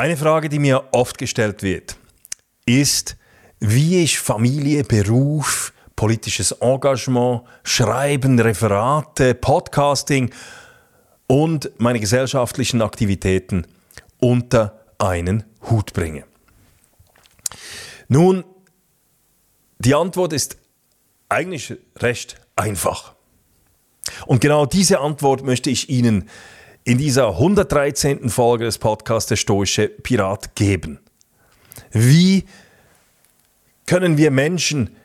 Eine Frage, die mir oft gestellt wird, ist, wie ich Familie, Beruf, politisches Engagement, Schreiben, Referate, Podcasting und meine gesellschaftlichen Aktivitäten unter einen Hut bringe. Nun, die Antwort ist eigentlich recht einfach. Und genau diese Antwort möchte ich Ihnen in dieser 113. Folge des Podcasts Der Stoische Pirat geben. Wie können wir Menschen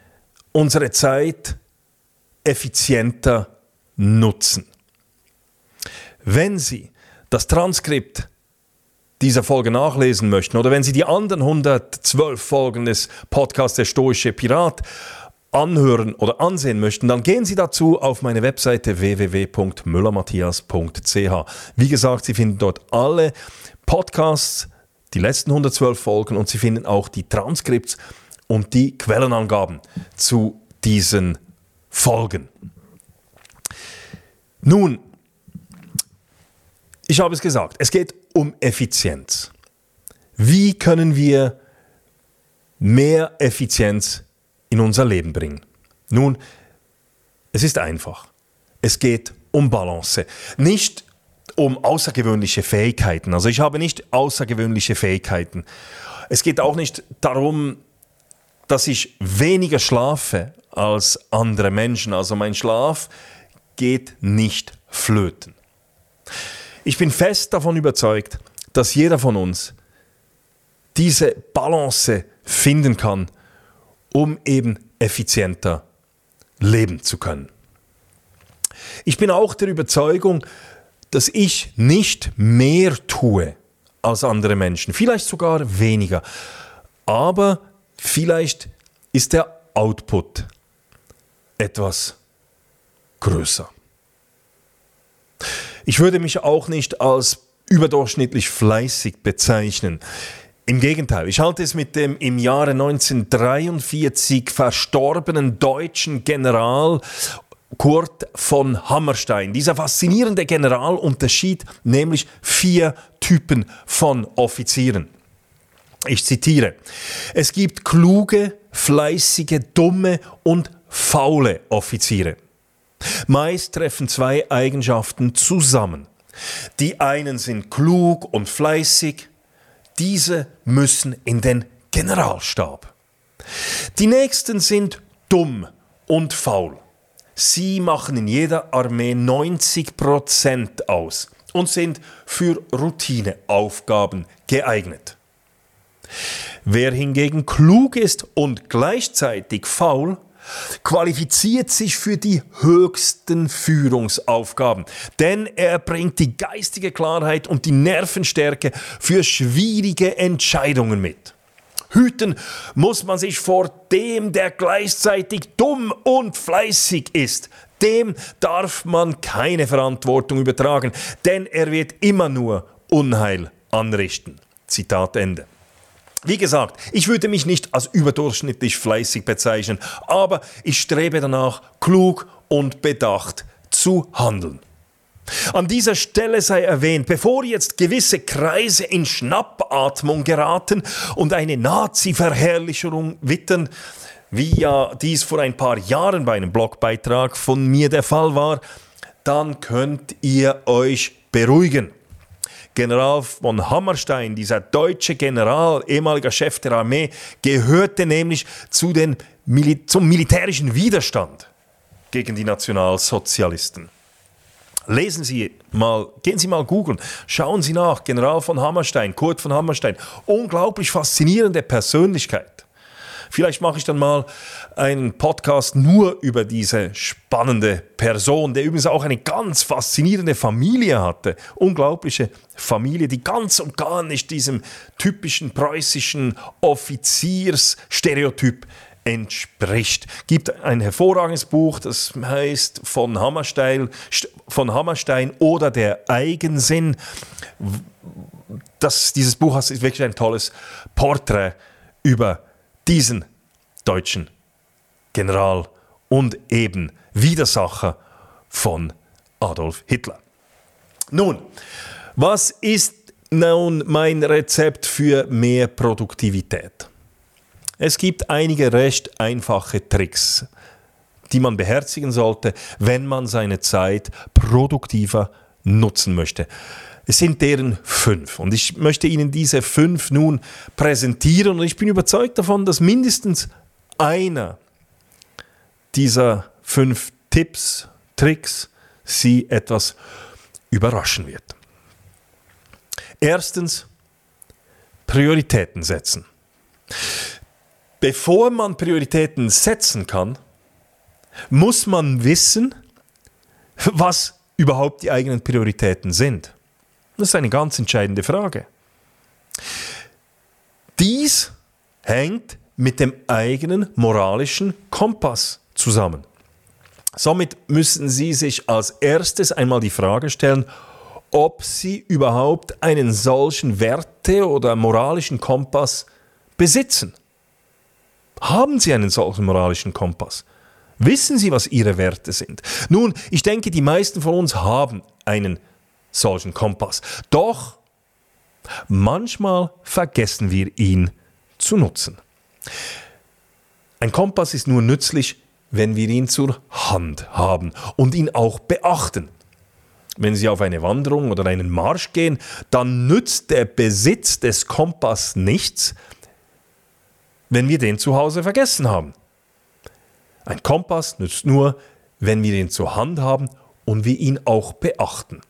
unsere Zeit effizienter nutzen? Wenn Sie das Transkript dieser Folge nachlesen möchten oder wenn Sie die anderen 112 Folgen des Podcasts Der Stoische Pirat anhören oder ansehen möchten, dann gehen Sie dazu auf meine Webseite www.müllermatthias.ch. Wie gesagt, Sie finden dort alle Podcasts, die letzten 112 Folgen und Sie finden auch die Transkripts und die Quellenangaben zu diesen Folgen. Nun, ich habe es gesagt, es geht um Effizienz. Wie können wir mehr Effizienz in unser Leben bringen? Nun, es ist einfach. Es geht um Balance. Nicht um außergewöhnliche Fähigkeiten. Also ich habe nicht außergewöhnliche Fähigkeiten. Es geht auch nicht darum, dass ich weniger schlafe als andere Menschen. Also mein Schlaf geht nicht flöten. Ich bin fest davon überzeugt, dass jeder von uns diese Balance finden kann um eben effizienter leben zu können. Ich bin auch der Überzeugung, dass ich nicht mehr tue als andere Menschen, vielleicht sogar weniger, aber vielleicht ist der Output etwas größer. Ich würde mich auch nicht als überdurchschnittlich fleißig bezeichnen. Im Gegenteil, ich halte es mit dem im Jahre 1943 verstorbenen deutschen General Kurt von Hammerstein. Dieser faszinierende General unterschied nämlich vier Typen von Offizieren. Ich zitiere, es gibt kluge, fleißige, dumme und faule Offiziere. Meist treffen zwei Eigenschaften zusammen. Die einen sind klug und fleißig, diese müssen in den Generalstab. Die nächsten sind dumm und faul. Sie machen in jeder Armee 90 Prozent aus und sind für Routineaufgaben geeignet. Wer hingegen klug ist und gleichzeitig faul, qualifiziert sich für die höchsten Führungsaufgaben, denn er bringt die geistige Klarheit und die Nervenstärke für schwierige Entscheidungen mit. Hüten muss man sich vor dem, der gleichzeitig dumm und fleißig ist. Dem darf man keine Verantwortung übertragen, denn er wird immer nur Unheil anrichten. Zitat Ende. Wie gesagt, ich würde mich nicht als überdurchschnittlich fleißig bezeichnen, aber ich strebe danach, klug und bedacht zu handeln. An dieser Stelle sei erwähnt, bevor jetzt gewisse Kreise in Schnappatmung geraten und eine Nazi-Verherrlichung wittern, wie ja dies vor ein paar Jahren bei einem Blogbeitrag von mir der Fall war, dann könnt ihr euch beruhigen. General von Hammerstein, dieser deutsche General, ehemaliger Chef der Armee, gehörte nämlich zu den, zum militärischen Widerstand gegen die Nationalsozialisten. Lesen Sie mal, gehen Sie mal googeln, schauen Sie nach, General von Hammerstein, Kurt von Hammerstein, unglaublich faszinierende Persönlichkeit. Vielleicht mache ich dann mal einen Podcast nur über diese spannende Person, der übrigens auch eine ganz faszinierende Familie hatte. Unglaubliche Familie, die ganz und gar nicht diesem typischen preußischen Offiziersstereotyp entspricht. Gibt ein hervorragendes Buch, das heißt von Hammerstein, von Hammerstein oder der Eigensinn. Das, dieses Buch ist wirklich ein tolles Porträt über diesen deutschen General und eben Widersacher von Adolf Hitler. Nun, was ist nun mein Rezept für mehr Produktivität? Es gibt einige recht einfache Tricks, die man beherzigen sollte, wenn man seine Zeit produktiver nutzen möchte. Es sind deren fünf und ich möchte Ihnen diese fünf nun präsentieren und ich bin überzeugt davon, dass mindestens einer dieser fünf Tipps, Tricks Sie etwas überraschen wird. Erstens, Prioritäten setzen. Bevor man Prioritäten setzen kann, muss man wissen, was überhaupt die eigenen Prioritäten sind. Das ist eine ganz entscheidende Frage. Dies hängt mit dem eigenen moralischen Kompass zusammen. Somit müssen Sie sich als erstes einmal die Frage stellen, ob Sie überhaupt einen solchen Werte- oder moralischen Kompass besitzen. Haben Sie einen solchen moralischen Kompass? Wissen Sie, was Ihre Werte sind? Nun, ich denke, die meisten von uns haben einen solchen Kompass. Doch manchmal vergessen wir ihn zu nutzen. Ein Kompass ist nur nützlich, wenn wir ihn zur Hand haben und ihn auch beachten. Wenn Sie auf eine Wanderung oder einen Marsch gehen, dann nützt der Besitz des Kompass nichts, wenn wir den zu Hause vergessen haben. Ein Kompass nützt nur, wenn wir ihn zur Hand haben und wir ihn auch beachten.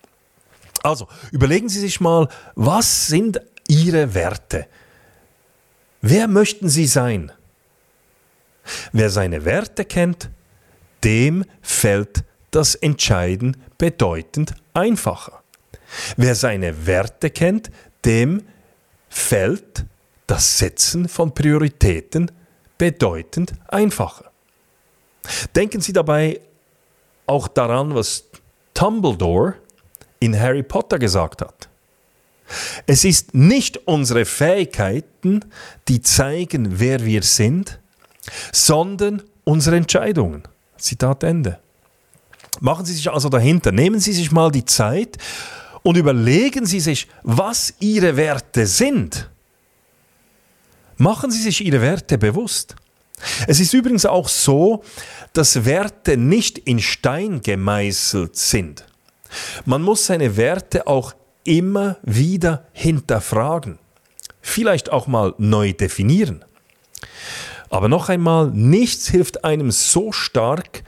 Also, überlegen Sie sich mal, was sind Ihre Werte? Wer möchten Sie sein? Wer seine Werte kennt, dem fällt das Entscheiden bedeutend einfacher. Wer seine Werte kennt, dem fällt das Setzen von Prioritäten bedeutend einfacher. Denken Sie dabei auch daran, was Dumbledore in Harry Potter gesagt hat. Es ist nicht unsere Fähigkeiten, die zeigen, wer wir sind, sondern unsere Entscheidungen. Zitat Ende. Machen Sie sich also dahinter, nehmen Sie sich mal die Zeit und überlegen Sie sich, was Ihre Werte sind. Machen Sie sich Ihre Werte bewusst. Es ist übrigens auch so, dass Werte nicht in Stein gemeißelt sind. Man muss seine Werte auch immer wieder hinterfragen, vielleicht auch mal neu definieren. Aber noch einmal, nichts hilft einem so stark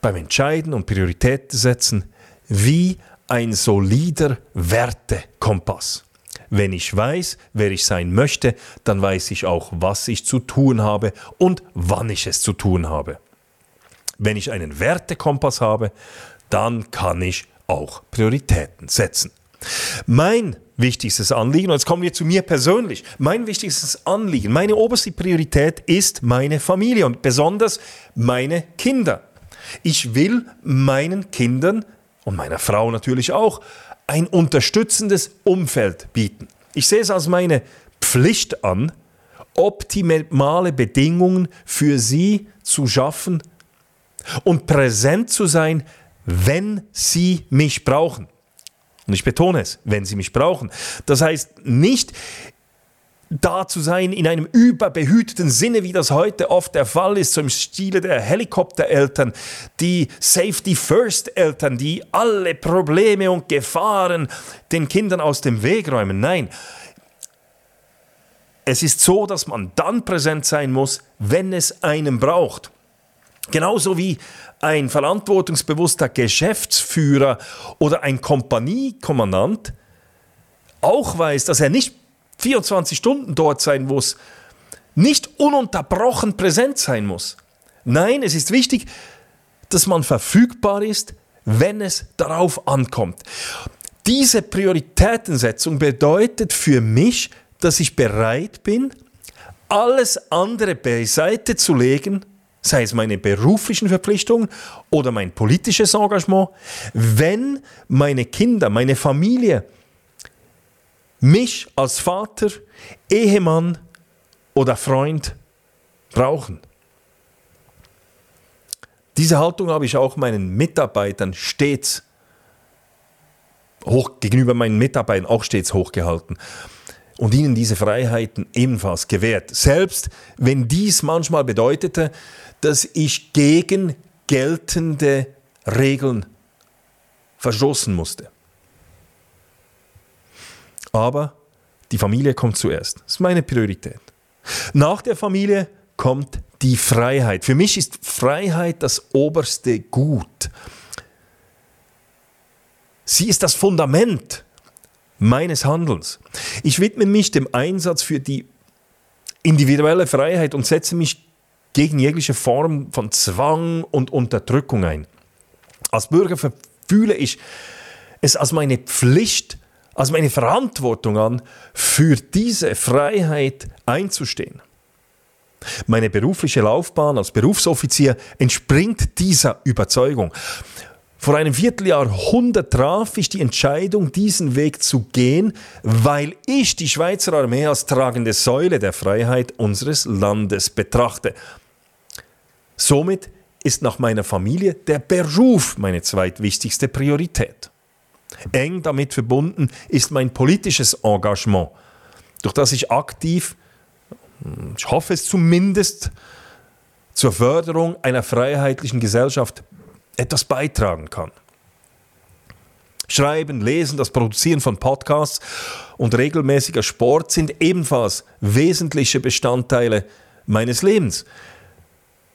beim Entscheiden und Prioritäten setzen wie ein solider Wertekompass. Wenn ich weiß, wer ich sein möchte, dann weiß ich auch, was ich zu tun habe und wann ich es zu tun habe. Wenn ich einen Wertekompass habe, dann kann ich auch Prioritäten setzen. Mein wichtigstes Anliegen, und jetzt kommen wir zu mir persönlich, mein wichtigstes Anliegen, meine oberste Priorität ist meine Familie und besonders meine Kinder. Ich will meinen Kindern und meiner Frau natürlich auch ein unterstützendes Umfeld bieten. Ich sehe es als meine Pflicht an, optimale Bedingungen für sie zu schaffen und präsent zu sein, wenn sie mich brauchen. Und ich betone es, wenn sie mich brauchen. Das heißt nicht, da zu sein in einem überbehüteten Sinne, wie das heute oft der Fall ist, so im Stile der Helikoptereltern, die Safety First Eltern, die alle Probleme und Gefahren den Kindern aus dem Weg räumen. Nein, es ist so, dass man dann präsent sein muss, wenn es einen braucht. Genauso wie ein verantwortungsbewusster Geschäftsführer oder ein Kompaniekommandant auch weiß, dass er nicht 24 Stunden dort sein muss, nicht ununterbrochen präsent sein muss. Nein, es ist wichtig, dass man verfügbar ist, wenn es darauf ankommt. Diese Prioritätensetzung bedeutet für mich, dass ich bereit bin, alles andere beiseite zu legen, sei es meine beruflichen Verpflichtungen oder mein politisches Engagement, wenn meine Kinder, meine Familie mich als Vater, Ehemann oder Freund brauchen. Diese Haltung habe ich auch meinen Mitarbeitern stets hoch, gegenüber meinen Mitarbeitern auch stets hochgehalten und ihnen diese Freiheiten ebenfalls gewährt. Selbst wenn dies manchmal bedeutete, dass ich gegen geltende Regeln verstoßen musste. Aber die Familie kommt zuerst. Das ist meine Priorität. Nach der Familie kommt die Freiheit. Für mich ist Freiheit das oberste Gut. Sie ist das Fundament meines Handelns. Ich widme mich dem Einsatz für die individuelle Freiheit und setze mich gegen jegliche Form von Zwang und Unterdrückung ein. Als Bürger fühle ich es als meine Pflicht, als meine Verantwortung an, für diese Freiheit einzustehen. Meine berufliche Laufbahn als Berufsoffizier entspringt dieser Überzeugung. Vor einem Vierteljahrhundert traf ich die Entscheidung, diesen Weg zu gehen, weil ich die Schweizer Armee als tragende Säule der Freiheit unseres Landes betrachte. Somit ist nach meiner Familie der Beruf meine zweitwichtigste Priorität. Eng damit verbunden ist mein politisches Engagement, durch das ich aktiv, ich hoffe es zumindest, zur Förderung einer freiheitlichen Gesellschaft etwas beitragen kann. Schreiben, Lesen, das Produzieren von Podcasts und regelmäßiger Sport sind ebenfalls wesentliche Bestandteile meines Lebens.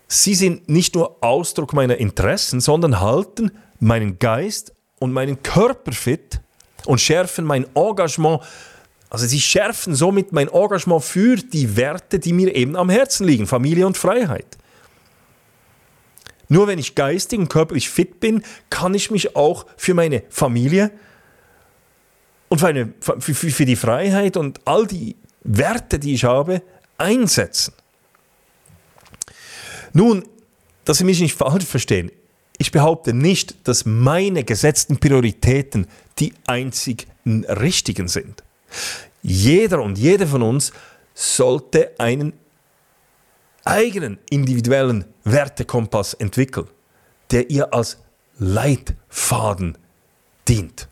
Sie sind nicht nur Ausdruck meiner Interessen, sondern halten meinen Geist und meinen Körper fit und schärfen mein Engagement, also sie schärfen somit mein Engagement für die Werte, die mir eben am Herzen liegen, Familie und Freiheit. Nur wenn ich geistig und körperlich fit bin, kann ich mich auch für meine Familie und für, eine, für, für die Freiheit und all die Werte, die ich habe, einsetzen. Nun, dass Sie mich nicht falsch verstehen, ich behaupte nicht, dass meine gesetzten Prioritäten die einzigen richtigen sind. Jeder und jede von uns sollte einen eigenen individuellen Wertekompass entwickeln, der ihr als Leitfaden dient.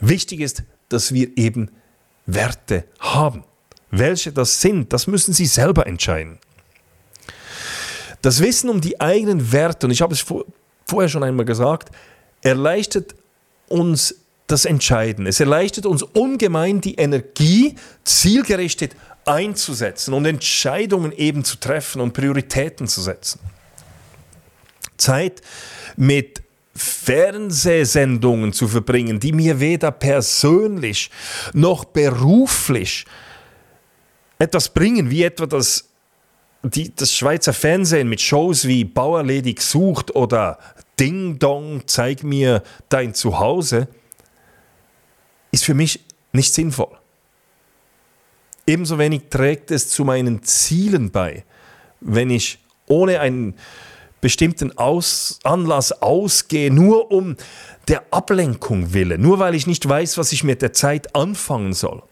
Wichtig ist, dass wir eben Werte haben. Welche das sind, das müssen Sie selber entscheiden. Das Wissen um die eigenen Werte, und ich habe es vorher schon einmal gesagt, erleichtert uns das Entscheiden. Es erleichtert uns ungemein die Energie, zielgerichtet einzusetzen und Entscheidungen eben zu treffen und Prioritäten zu setzen. Zeit mit Fernsehsendungen zu verbringen, die mir weder persönlich noch beruflich etwas bringen, wie etwa das die, das Schweizer Fernsehen mit Shows wie Bauerledig sucht oder Ding Dong, zeig mir dein Zuhause, ist für mich nicht sinnvoll. Ebenso wenig trägt es zu meinen Zielen bei, wenn ich ohne einen bestimmten Aus Anlass ausgehe, nur um der Ablenkung willen, nur weil ich nicht weiß, was ich mit der Zeit anfangen soll.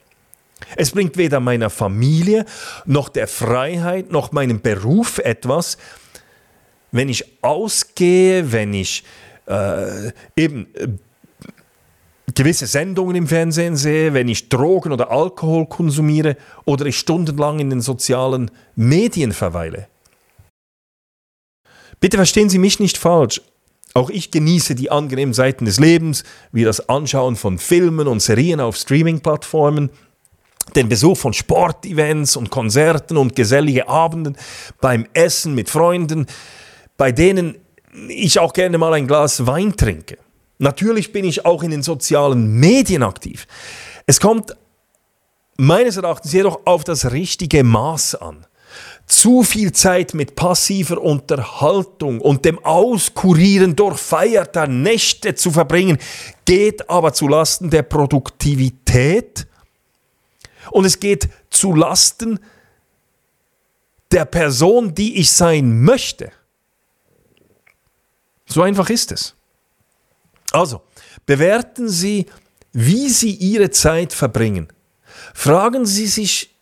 Es bringt weder meiner Familie noch der Freiheit noch meinem Beruf etwas, wenn ich ausgehe, wenn ich äh, eben äh, gewisse Sendungen im Fernsehen sehe, wenn ich Drogen oder Alkohol konsumiere oder ich stundenlang in den sozialen Medien verweile. Bitte verstehen Sie mich nicht falsch. Auch ich genieße die angenehmen Seiten des Lebens, wie das Anschauen von Filmen und Serien auf Streaming-Plattformen den Besuch von Sportevents und Konzerten und gesellige Abenden beim Essen mit Freunden, bei denen ich auch gerne mal ein Glas Wein trinke. Natürlich bin ich auch in den sozialen Medien aktiv. Es kommt meines Erachtens jedoch auf das richtige Maß an. Zu viel Zeit mit passiver Unterhaltung und dem Auskurieren durchfeierter Nächte zu verbringen, geht aber zu Lasten der Produktivität und es geht zu Lasten der Person, die ich sein möchte. So einfach ist es. Also, bewerten Sie, wie Sie Ihre Zeit verbringen. Fragen Sie sich,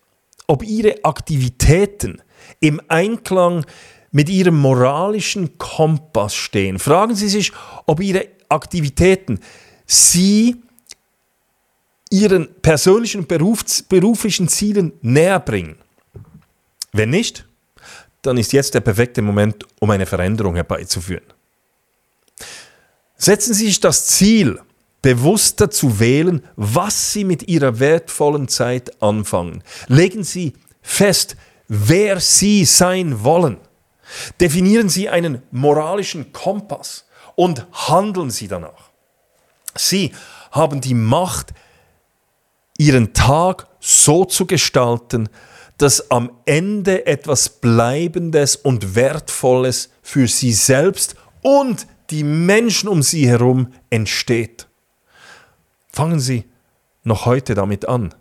ob Ihre Aktivitäten im Einklang mit Ihrem moralischen Kompass stehen. Fragen Sie sich, ob Ihre Aktivitäten Sie Ihren persönlichen und beruflichen Zielen näher bringen. Wenn nicht, dann ist jetzt der perfekte Moment, um eine Veränderung herbeizuführen. Setzen Sie sich das Ziel, bewusster zu wählen, was Sie mit Ihrer wertvollen Zeit anfangen. Legen Sie fest, wer Sie sein wollen. Definieren Sie einen moralischen Kompass und handeln Sie danach. Sie haben die Macht, Ihren Tag so zu gestalten, dass am Ende etwas Bleibendes und Wertvolles für Sie selbst und die Menschen um sie herum entsteht. Fangen Sie noch heute damit an.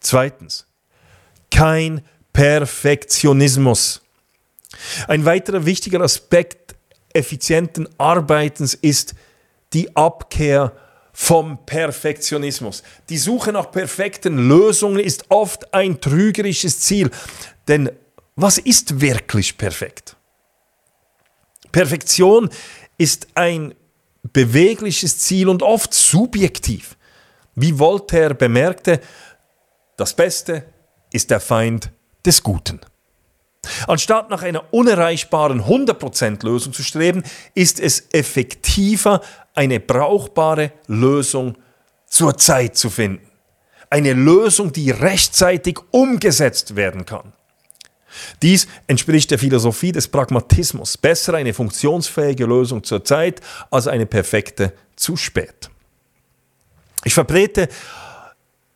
Zweitens, kein Perfektionismus. Ein weiterer wichtiger Aspekt effizienten Arbeitens ist die Abkehr vom Perfektionismus. Die Suche nach perfekten Lösungen ist oft ein trügerisches Ziel. Denn was ist wirklich perfekt? Perfektion ist ein bewegliches Ziel und oft subjektiv. Wie Voltaire bemerkte, das Beste ist der Feind des Guten. Anstatt nach einer unerreichbaren 100% Lösung zu streben, ist es effektiver, eine brauchbare Lösung zur Zeit zu finden. Eine Lösung, die rechtzeitig umgesetzt werden kann. Dies entspricht der Philosophie des Pragmatismus. Besser eine funktionsfähige Lösung zur Zeit als eine perfekte zu spät. Ich vertrete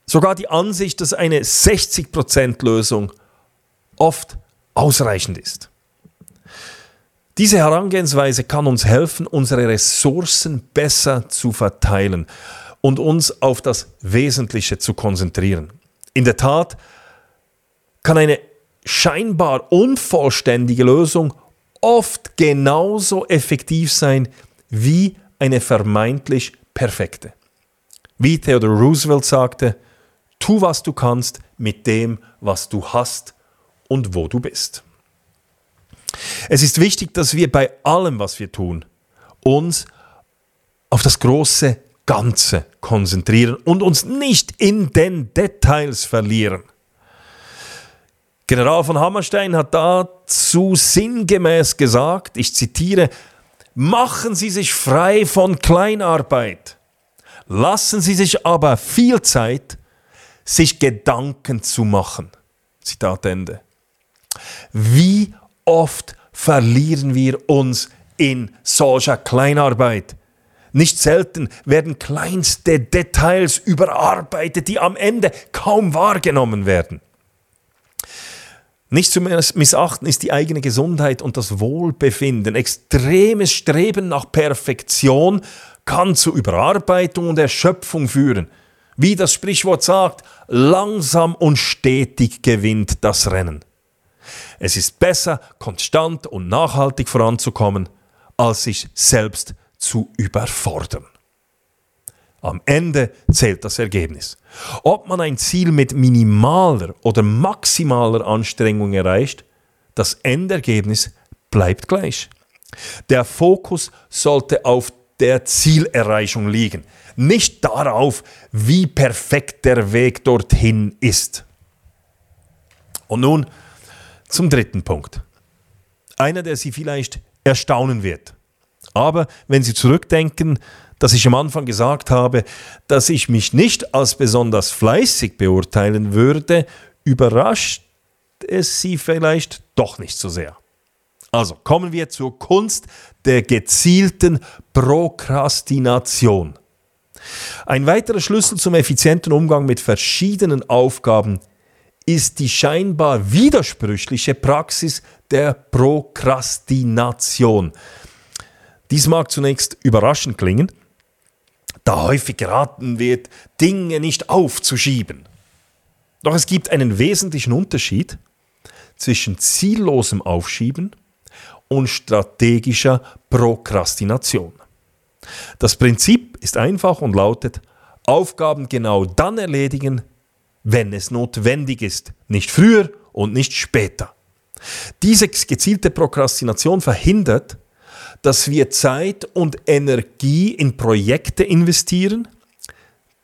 sogar die Ansicht, dass eine 60% Lösung oft ausreichend ist. Diese Herangehensweise kann uns helfen, unsere Ressourcen besser zu verteilen und uns auf das Wesentliche zu konzentrieren. In der Tat kann eine scheinbar unvollständige Lösung oft genauso effektiv sein wie eine vermeintlich perfekte. Wie Theodore Roosevelt sagte, tu was du kannst mit dem, was du hast und wo du bist. Es ist wichtig, dass wir bei allem, was wir tun, uns auf das große Ganze konzentrieren und uns nicht in den Details verlieren. General von Hammerstein hat dazu sinngemäß gesagt, ich zitiere, machen Sie sich frei von Kleinarbeit, lassen Sie sich aber viel Zeit, sich Gedanken zu machen. Zitat Ende. Wie oft verlieren wir uns in solcher Kleinarbeit? Nicht selten werden kleinste Details überarbeitet, die am Ende kaum wahrgenommen werden. Nicht zu missachten ist die eigene Gesundheit und das Wohlbefinden. Extremes Streben nach Perfektion kann zu Überarbeitung und Erschöpfung führen. Wie das Sprichwort sagt, langsam und stetig gewinnt das Rennen. Es ist besser, konstant und nachhaltig voranzukommen, als sich selbst zu überfordern. Am Ende zählt das Ergebnis. Ob man ein Ziel mit minimaler oder maximaler Anstrengung erreicht, das Endergebnis bleibt gleich. Der Fokus sollte auf der Zielerreichung liegen, nicht darauf, wie perfekt der Weg dorthin ist. Und nun zum dritten Punkt. Einer, der Sie vielleicht erstaunen wird. Aber wenn Sie zurückdenken, dass ich am Anfang gesagt habe, dass ich mich nicht als besonders fleißig beurteilen würde, überrascht es Sie vielleicht doch nicht so sehr. Also kommen wir zur Kunst der gezielten Prokrastination. Ein weiterer Schlüssel zum effizienten Umgang mit verschiedenen Aufgaben ist die scheinbar widersprüchliche Praxis der Prokrastination. Dies mag zunächst überraschend klingen, da häufig geraten wird, Dinge nicht aufzuschieben. Doch es gibt einen wesentlichen Unterschied zwischen ziellosem Aufschieben und strategischer Prokrastination. Das Prinzip ist einfach und lautet, Aufgaben genau dann erledigen, wenn es notwendig ist, nicht früher und nicht später. Diese gezielte Prokrastination verhindert, dass wir Zeit und Energie in Projekte investieren,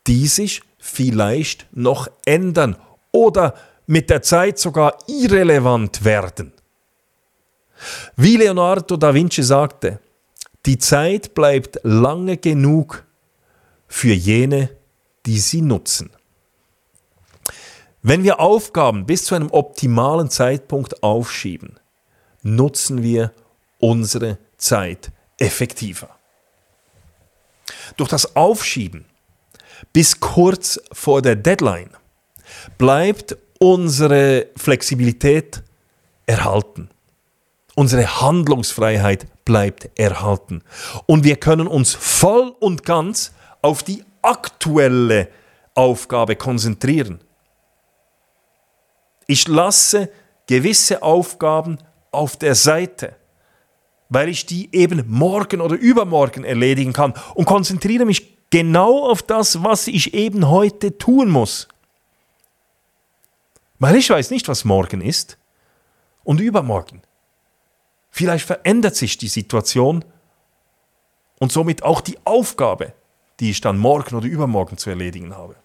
die sich vielleicht noch ändern oder mit der Zeit sogar irrelevant werden. Wie Leonardo da Vinci sagte, die Zeit bleibt lange genug für jene, die sie nutzen. Wenn wir Aufgaben bis zu einem optimalen Zeitpunkt aufschieben, nutzen wir unsere Zeit effektiver. Durch das Aufschieben bis kurz vor der Deadline bleibt unsere Flexibilität erhalten. Unsere Handlungsfreiheit bleibt erhalten. Und wir können uns voll und ganz auf die aktuelle Aufgabe konzentrieren. Ich lasse gewisse Aufgaben auf der Seite, weil ich die eben morgen oder übermorgen erledigen kann und konzentriere mich genau auf das, was ich eben heute tun muss. Weil ich weiß nicht, was morgen ist und übermorgen. Vielleicht verändert sich die Situation und somit auch die Aufgabe, die ich dann morgen oder übermorgen zu erledigen habe.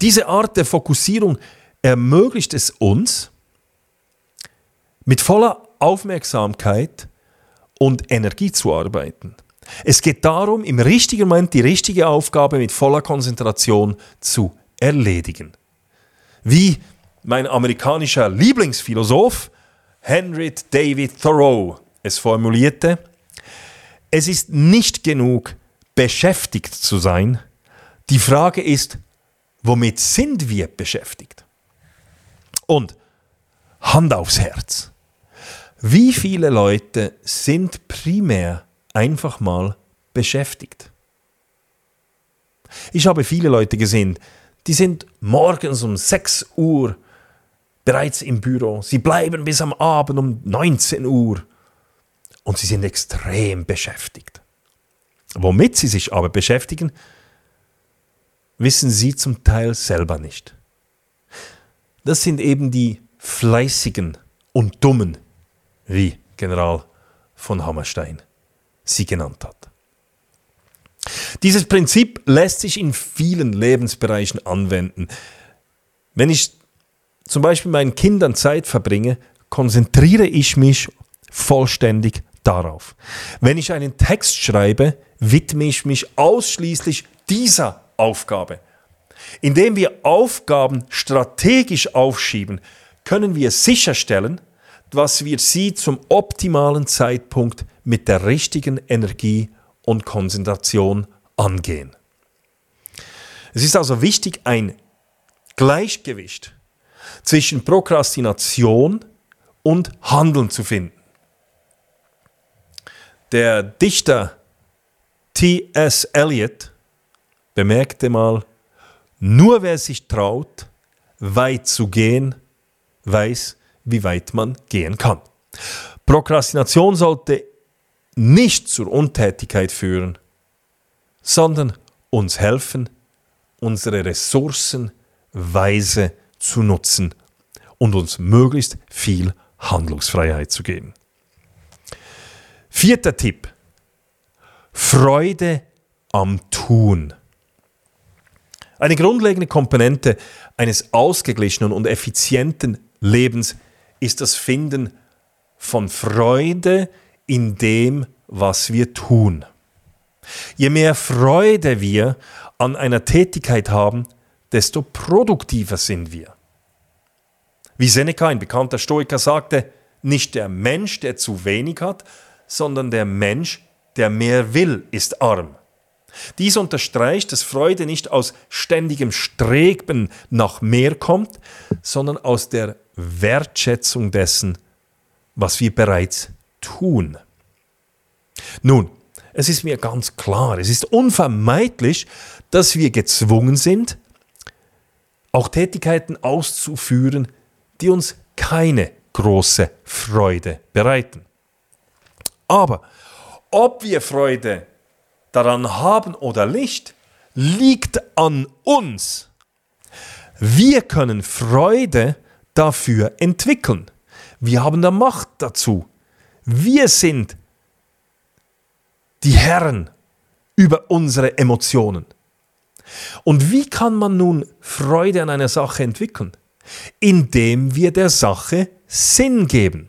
Diese Art der Fokussierung ermöglicht es uns, mit voller Aufmerksamkeit und Energie zu arbeiten. Es geht darum, im richtigen Moment die richtige Aufgabe mit voller Konzentration zu erledigen. Wie mein amerikanischer Lieblingsphilosoph Henry David Thoreau es formulierte, es ist nicht genug, beschäftigt zu sein. Die Frage ist, womit sind wir beschäftigt? Und Hand aufs Herz. Wie viele Leute sind primär einfach mal beschäftigt? Ich habe viele Leute gesehen, die sind morgens um 6 Uhr bereits im Büro. Sie bleiben bis am Abend um 19 Uhr und sie sind extrem beschäftigt. Womit sie sich aber beschäftigen, wissen sie zum Teil selber nicht. Das sind eben die Fleißigen und Dummen, wie General von Hammerstein sie genannt hat. Dieses Prinzip lässt sich in vielen Lebensbereichen anwenden. Wenn ich zum Beispiel meinen Kindern Zeit verbringe, konzentriere ich mich vollständig darauf. Wenn ich einen Text schreibe, widme ich mich ausschließlich dieser Aufgabe. Indem wir Aufgaben strategisch aufschieben, können wir sicherstellen, dass wir sie zum optimalen Zeitpunkt mit der richtigen Energie und Konzentration angehen. Es ist also wichtig, ein Gleichgewicht zwischen Prokrastination und Handeln zu finden. Der Dichter T.S. Eliot bemerkte mal, nur wer sich traut, weit zu gehen, weiß, wie weit man gehen kann. Prokrastination sollte nicht zur Untätigkeit führen, sondern uns helfen, unsere Ressourcen weise zu nutzen und uns möglichst viel Handlungsfreiheit zu geben. Vierter Tipp. Freude am Tun. Eine grundlegende Komponente eines ausgeglichenen und effizienten Lebens ist das Finden von Freude in dem, was wir tun. Je mehr Freude wir an einer Tätigkeit haben, desto produktiver sind wir. Wie Seneca, ein bekannter Stoiker, sagte, nicht der Mensch, der zu wenig hat, sondern der Mensch, der mehr will, ist arm. Dies unterstreicht, dass Freude nicht aus ständigem Streben nach mehr kommt, sondern aus der Wertschätzung dessen, was wir bereits tun. Nun, es ist mir ganz klar, es ist unvermeidlich, dass wir gezwungen sind, auch Tätigkeiten auszuführen, die uns keine große Freude bereiten. Aber ob wir Freude daran haben oder nicht, liegt an uns. Wir können Freude dafür entwickeln. Wir haben da Macht dazu. Wir sind die Herren über unsere Emotionen. Und wie kann man nun Freude an einer Sache entwickeln? Indem wir der Sache Sinn geben.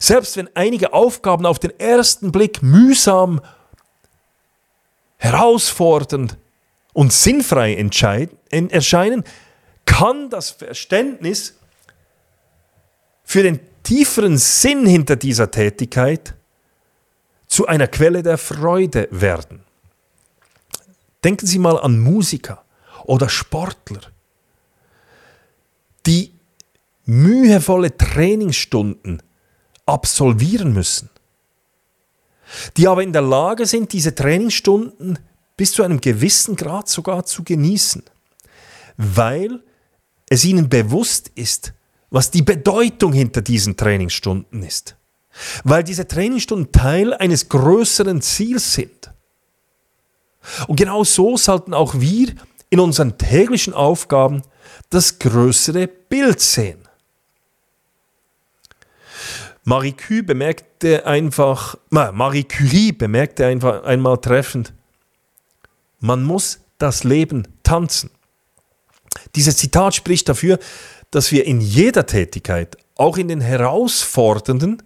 Selbst wenn einige Aufgaben auf den ersten Blick mühsam, herausfordernd und sinnfrei erscheinen, kann das Verständnis für den tieferen Sinn hinter dieser Tätigkeit zu einer Quelle der Freude werden. Denken Sie mal an Musiker oder Sportler, die mühevolle Trainingsstunden absolvieren müssen, die aber in der Lage sind, diese Trainingsstunden bis zu einem gewissen Grad sogar zu genießen, weil es ihnen bewusst ist, was die Bedeutung hinter diesen Trainingsstunden ist, weil diese Trainingsstunden Teil eines größeren Ziels sind. Und genau so sollten auch wir in unseren täglichen Aufgaben das größere Bild sehen. Marie Curie bemerkte einfach, Marie Curie bemerkte einfach einmal treffend, man muss das Leben tanzen. Dieses Zitat spricht dafür, dass wir in jeder Tätigkeit, auch in den herausfordernden,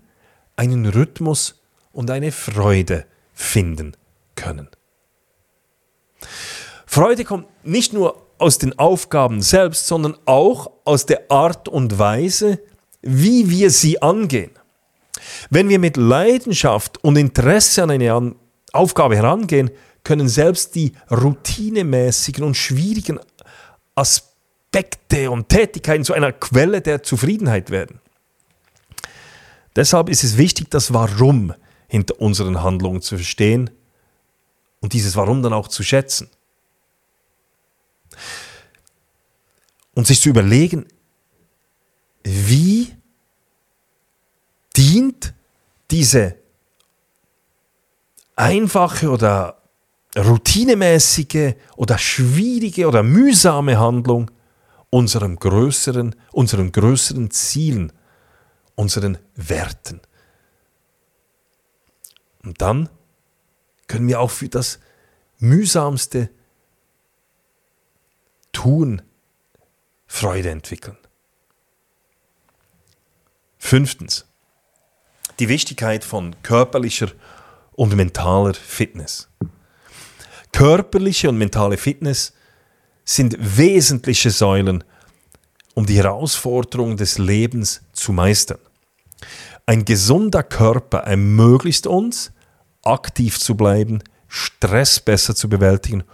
einen Rhythmus und eine Freude finden können. Freude kommt nicht nur aus den Aufgaben selbst, sondern auch aus der Art und Weise, wie wir sie angehen. Wenn wir mit Leidenschaft und Interesse an eine Aufgabe herangehen, können selbst die routinemäßigen und schwierigen Aspekte und Tätigkeiten zu einer Quelle der Zufriedenheit werden. Deshalb ist es wichtig, das Warum hinter unseren Handlungen zu verstehen und dieses Warum dann auch zu schätzen. Und sich zu überlegen, wie dient diese einfache oder routinemäßige oder schwierige oder mühsame Handlung unserem größeren, unseren größeren Zielen, unseren Werten. Und dann können wir auch für das mühsamste Tun Freude entwickeln. Fünftens die Wichtigkeit von körperlicher und mentaler Fitness. Körperliche und mentale Fitness sind wesentliche Säulen, um die Herausforderungen des Lebens zu meistern. Ein gesunder Körper ermöglicht uns, aktiv zu bleiben, Stress besser zu bewältigen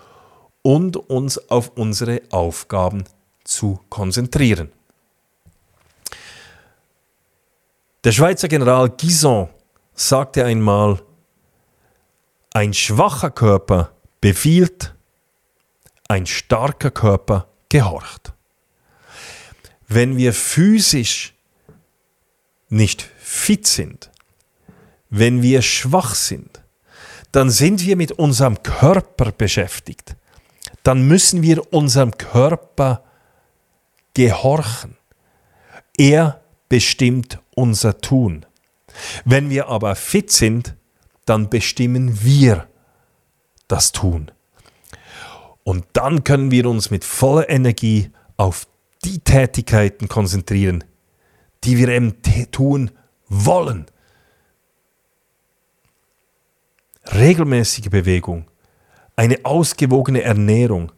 und uns auf unsere Aufgaben zu konzentrieren. Der Schweizer General Guison sagte einmal, ein schwacher Körper befiehlt, ein starker Körper gehorcht. Wenn wir physisch nicht fit sind, wenn wir schwach sind, dann sind wir mit unserem Körper beschäftigt. Dann müssen wir unserem Körper gehorchen. Er bestimmt unser Tun. Wenn wir aber fit sind, dann bestimmen wir das Tun. Und dann können wir uns mit voller Energie auf die Tätigkeiten konzentrieren, die wir eben tun wollen. Regelmäßige Bewegung, eine ausgewogene Ernährung,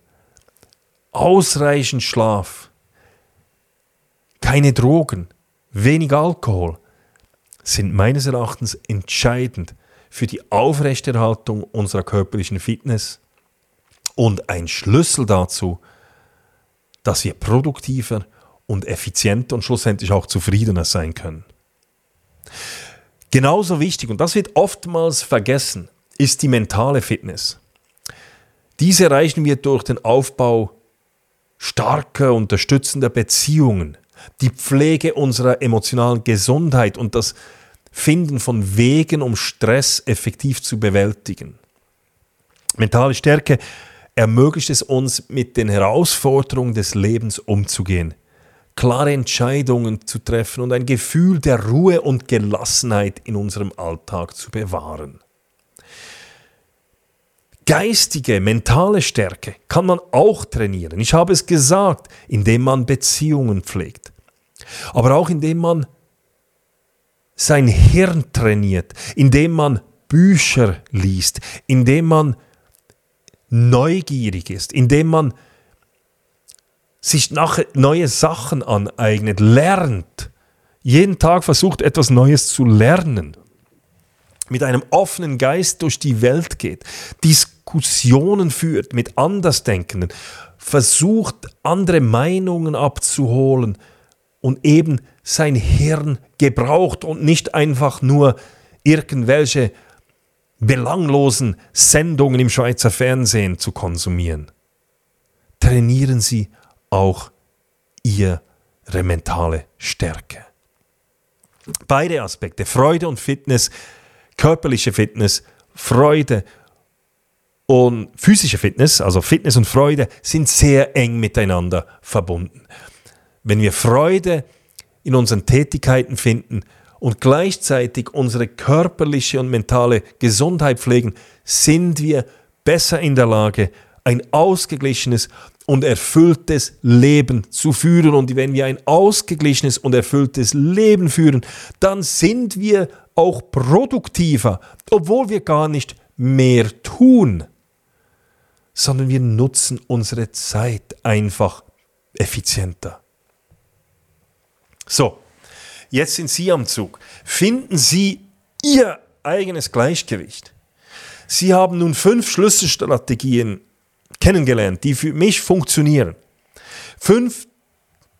ausreichend Schlaf, keine Drogen, wenig Alkohol sind meines Erachtens entscheidend für die Aufrechterhaltung unserer körperlichen Fitness und ein Schlüssel dazu, dass wir produktiver und effizienter und schlussendlich auch zufriedener sein können. Genauso wichtig, und das wird oftmals vergessen, ist die mentale Fitness. Diese erreichen wir durch den Aufbau starker, unterstützender Beziehungen, die Pflege unserer emotionalen Gesundheit und das Finden von Wegen, um Stress effektiv zu bewältigen. Mentale Stärke ermöglicht es uns, mit den Herausforderungen des Lebens umzugehen, klare Entscheidungen zu treffen und ein Gefühl der Ruhe und Gelassenheit in unserem Alltag zu bewahren. Geistige, mentale Stärke kann man auch trainieren. Ich habe es gesagt, indem man Beziehungen pflegt. Aber auch indem man sein Hirn trainiert, indem man Bücher liest, indem man neugierig ist, indem man sich neue Sachen aneignet, lernt, jeden Tag versucht etwas Neues zu lernen, mit einem offenen Geist durch die Welt geht, Diskussionen führt mit Andersdenkenden, versucht andere Meinungen abzuholen und eben sein Hirn gebraucht und nicht einfach nur irgendwelche belanglosen Sendungen im Schweizer Fernsehen zu konsumieren. Trainieren Sie auch Ihre mentale Stärke. Beide Aspekte, Freude und Fitness, körperliche Fitness, Freude und physische Fitness, also Fitness und Freude, sind sehr eng miteinander verbunden. Wenn wir Freude in unseren Tätigkeiten finden und gleichzeitig unsere körperliche und mentale Gesundheit pflegen, sind wir besser in der Lage, ein ausgeglichenes und erfülltes Leben zu führen. Und wenn wir ein ausgeglichenes und erfülltes Leben führen, dann sind wir auch produktiver, obwohl wir gar nicht mehr tun, sondern wir nutzen unsere Zeit einfach effizienter. So, jetzt sind Sie am Zug. Finden Sie Ihr eigenes Gleichgewicht. Sie haben nun fünf Schlüsselstrategien kennengelernt, die für mich funktionieren. Fünf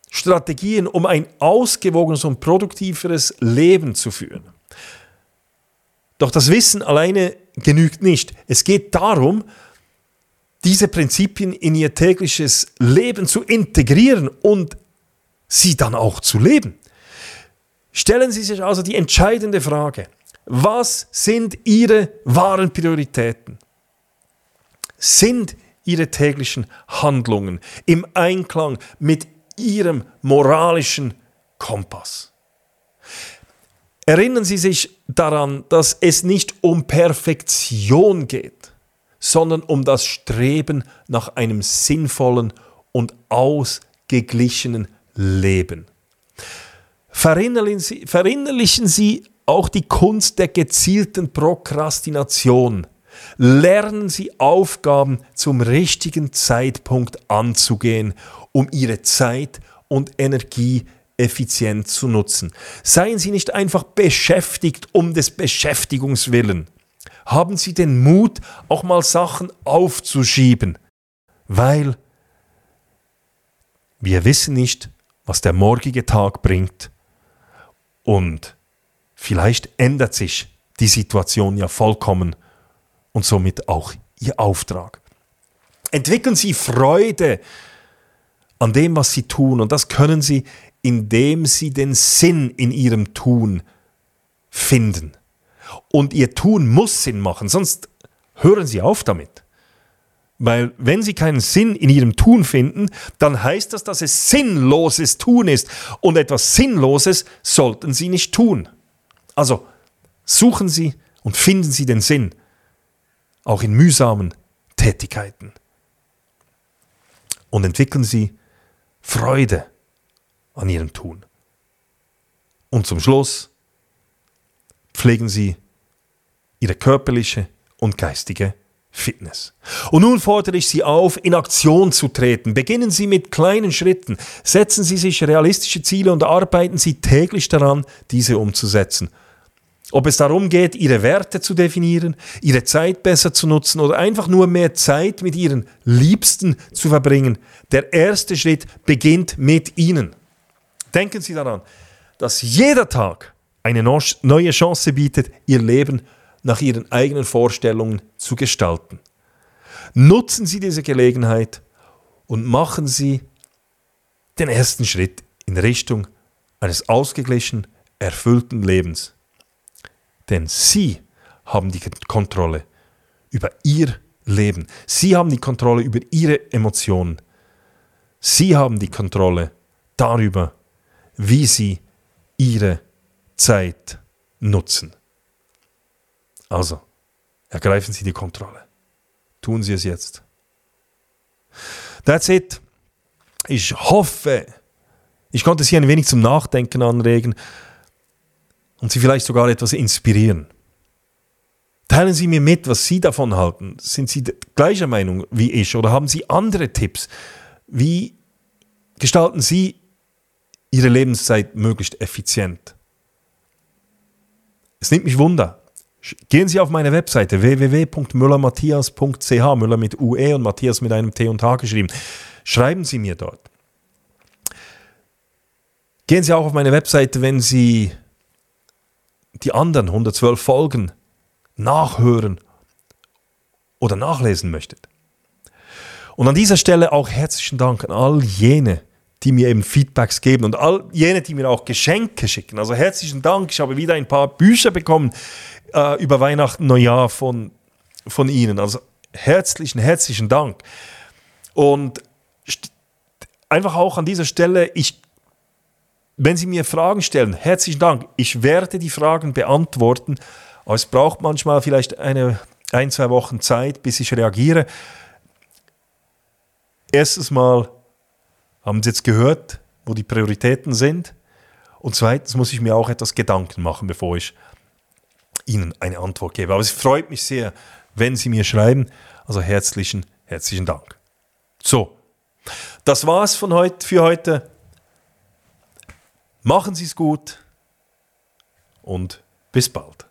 Strategien, um ein ausgewogenes und produktiveres Leben zu führen. Doch das Wissen alleine genügt nicht. Es geht darum, diese Prinzipien in ihr tägliches Leben zu integrieren und sie dann auch zu leben. Stellen Sie sich also die entscheidende Frage, was sind Ihre wahren Prioritäten? Sind Ihre täglichen Handlungen im Einklang mit Ihrem moralischen Kompass? Erinnern Sie sich daran, dass es nicht um Perfektion geht, sondern um das Streben nach einem sinnvollen und ausgeglichenen Leben. Verinnerlichen Sie, auch die Kunst der gezielten Prokrastination. Lernen Sie Aufgaben zum richtigen Zeitpunkt anzugehen, um Ihre Zeit und Energie effizient zu nutzen. Seien Sie nicht einfach beschäftigt um des Beschäftigungswillen. Haben Sie den Mut, auch mal Sachen aufzuschieben, weil wir wissen nicht, was der morgige Tag bringt. Und vielleicht ändert sich die Situation ja vollkommen und somit auch Ihr Auftrag. Entwickeln Sie Freude an dem, was Sie tun. Und das können Sie, indem Sie den Sinn in Ihrem Tun finden. Und Ihr Tun muss Sinn machen, sonst hören Sie auf damit. Weil wenn sie keinen Sinn in ihrem Tun finden, dann heißt das, dass es sinnloses Tun ist. Und etwas Sinnloses sollten sie nicht tun. Also suchen Sie und finden Sie den Sinn, auch in mühsamen Tätigkeiten. Und entwickeln Sie Freude an Ihrem Tun. Und zum Schluss pflegen Sie Ihre körperliche und geistige Fitness. Und nun fordere ich Sie auf, in Aktion zu treten. Beginnen Sie mit kleinen Schritten. Setzen Sie sich realistische Ziele und arbeiten Sie täglich daran, diese umzusetzen. Ob es darum geht, ihre Werte zu definieren, ihre Zeit besser zu nutzen oder einfach nur mehr Zeit mit ihren Liebsten zu verbringen, der erste Schritt beginnt mit ihnen. Denken Sie daran, dass jeder Tag eine neue Chance bietet, Ihr Leben nach Ihren eigenen Vorstellungen zu gestalten. Nutzen Sie diese Gelegenheit und machen Sie den ersten Schritt in Richtung eines ausgeglichen, erfüllten Lebens. Denn Sie haben die Kontrolle über Ihr Leben. Sie haben die Kontrolle über Ihre Emotionen. Sie haben die Kontrolle darüber, wie Sie Ihre Zeit nutzen. Also, ergreifen Sie die Kontrolle. Tun Sie es jetzt. That's it. Ich hoffe, ich konnte Sie ein wenig zum Nachdenken anregen und Sie vielleicht sogar etwas inspirieren. Teilen Sie mir mit, was Sie davon halten. Sind Sie gleicher Meinung wie ich oder haben Sie andere Tipps? Wie gestalten Sie Ihre Lebenszeit möglichst effizient? Es nimmt mich Wunder. Gehen Sie auf meine Webseite www.müllermatthias.ch, Müller mit UE und Matthias mit einem T und H geschrieben. Schreiben Sie mir dort. Gehen Sie auch auf meine Webseite, wenn Sie die anderen 112 Folgen nachhören oder nachlesen möchtet. Und an dieser Stelle auch herzlichen Dank an all jene, die mir eben Feedbacks geben und all jene, die mir auch Geschenke schicken. Also herzlichen Dank. Ich habe wieder ein paar Bücher bekommen äh, über Weihnachten, Neujahr von, von Ihnen. Also herzlichen, herzlichen Dank. Und einfach auch an dieser Stelle, ich wenn Sie mir Fragen stellen, herzlichen Dank. Ich werde die Fragen beantworten. Aber es braucht manchmal vielleicht eine, ein, zwei Wochen Zeit, bis ich reagiere. Erstens mal haben Sie jetzt gehört, wo die Prioritäten sind. Und zweitens muss ich mir auch etwas Gedanken machen, bevor ich Ihnen eine Antwort gebe. Aber es freut mich sehr, wenn Sie mir schreiben. Also herzlichen, herzlichen Dank. So, das war's von heute für heute. Machen Sie es gut und bis bald.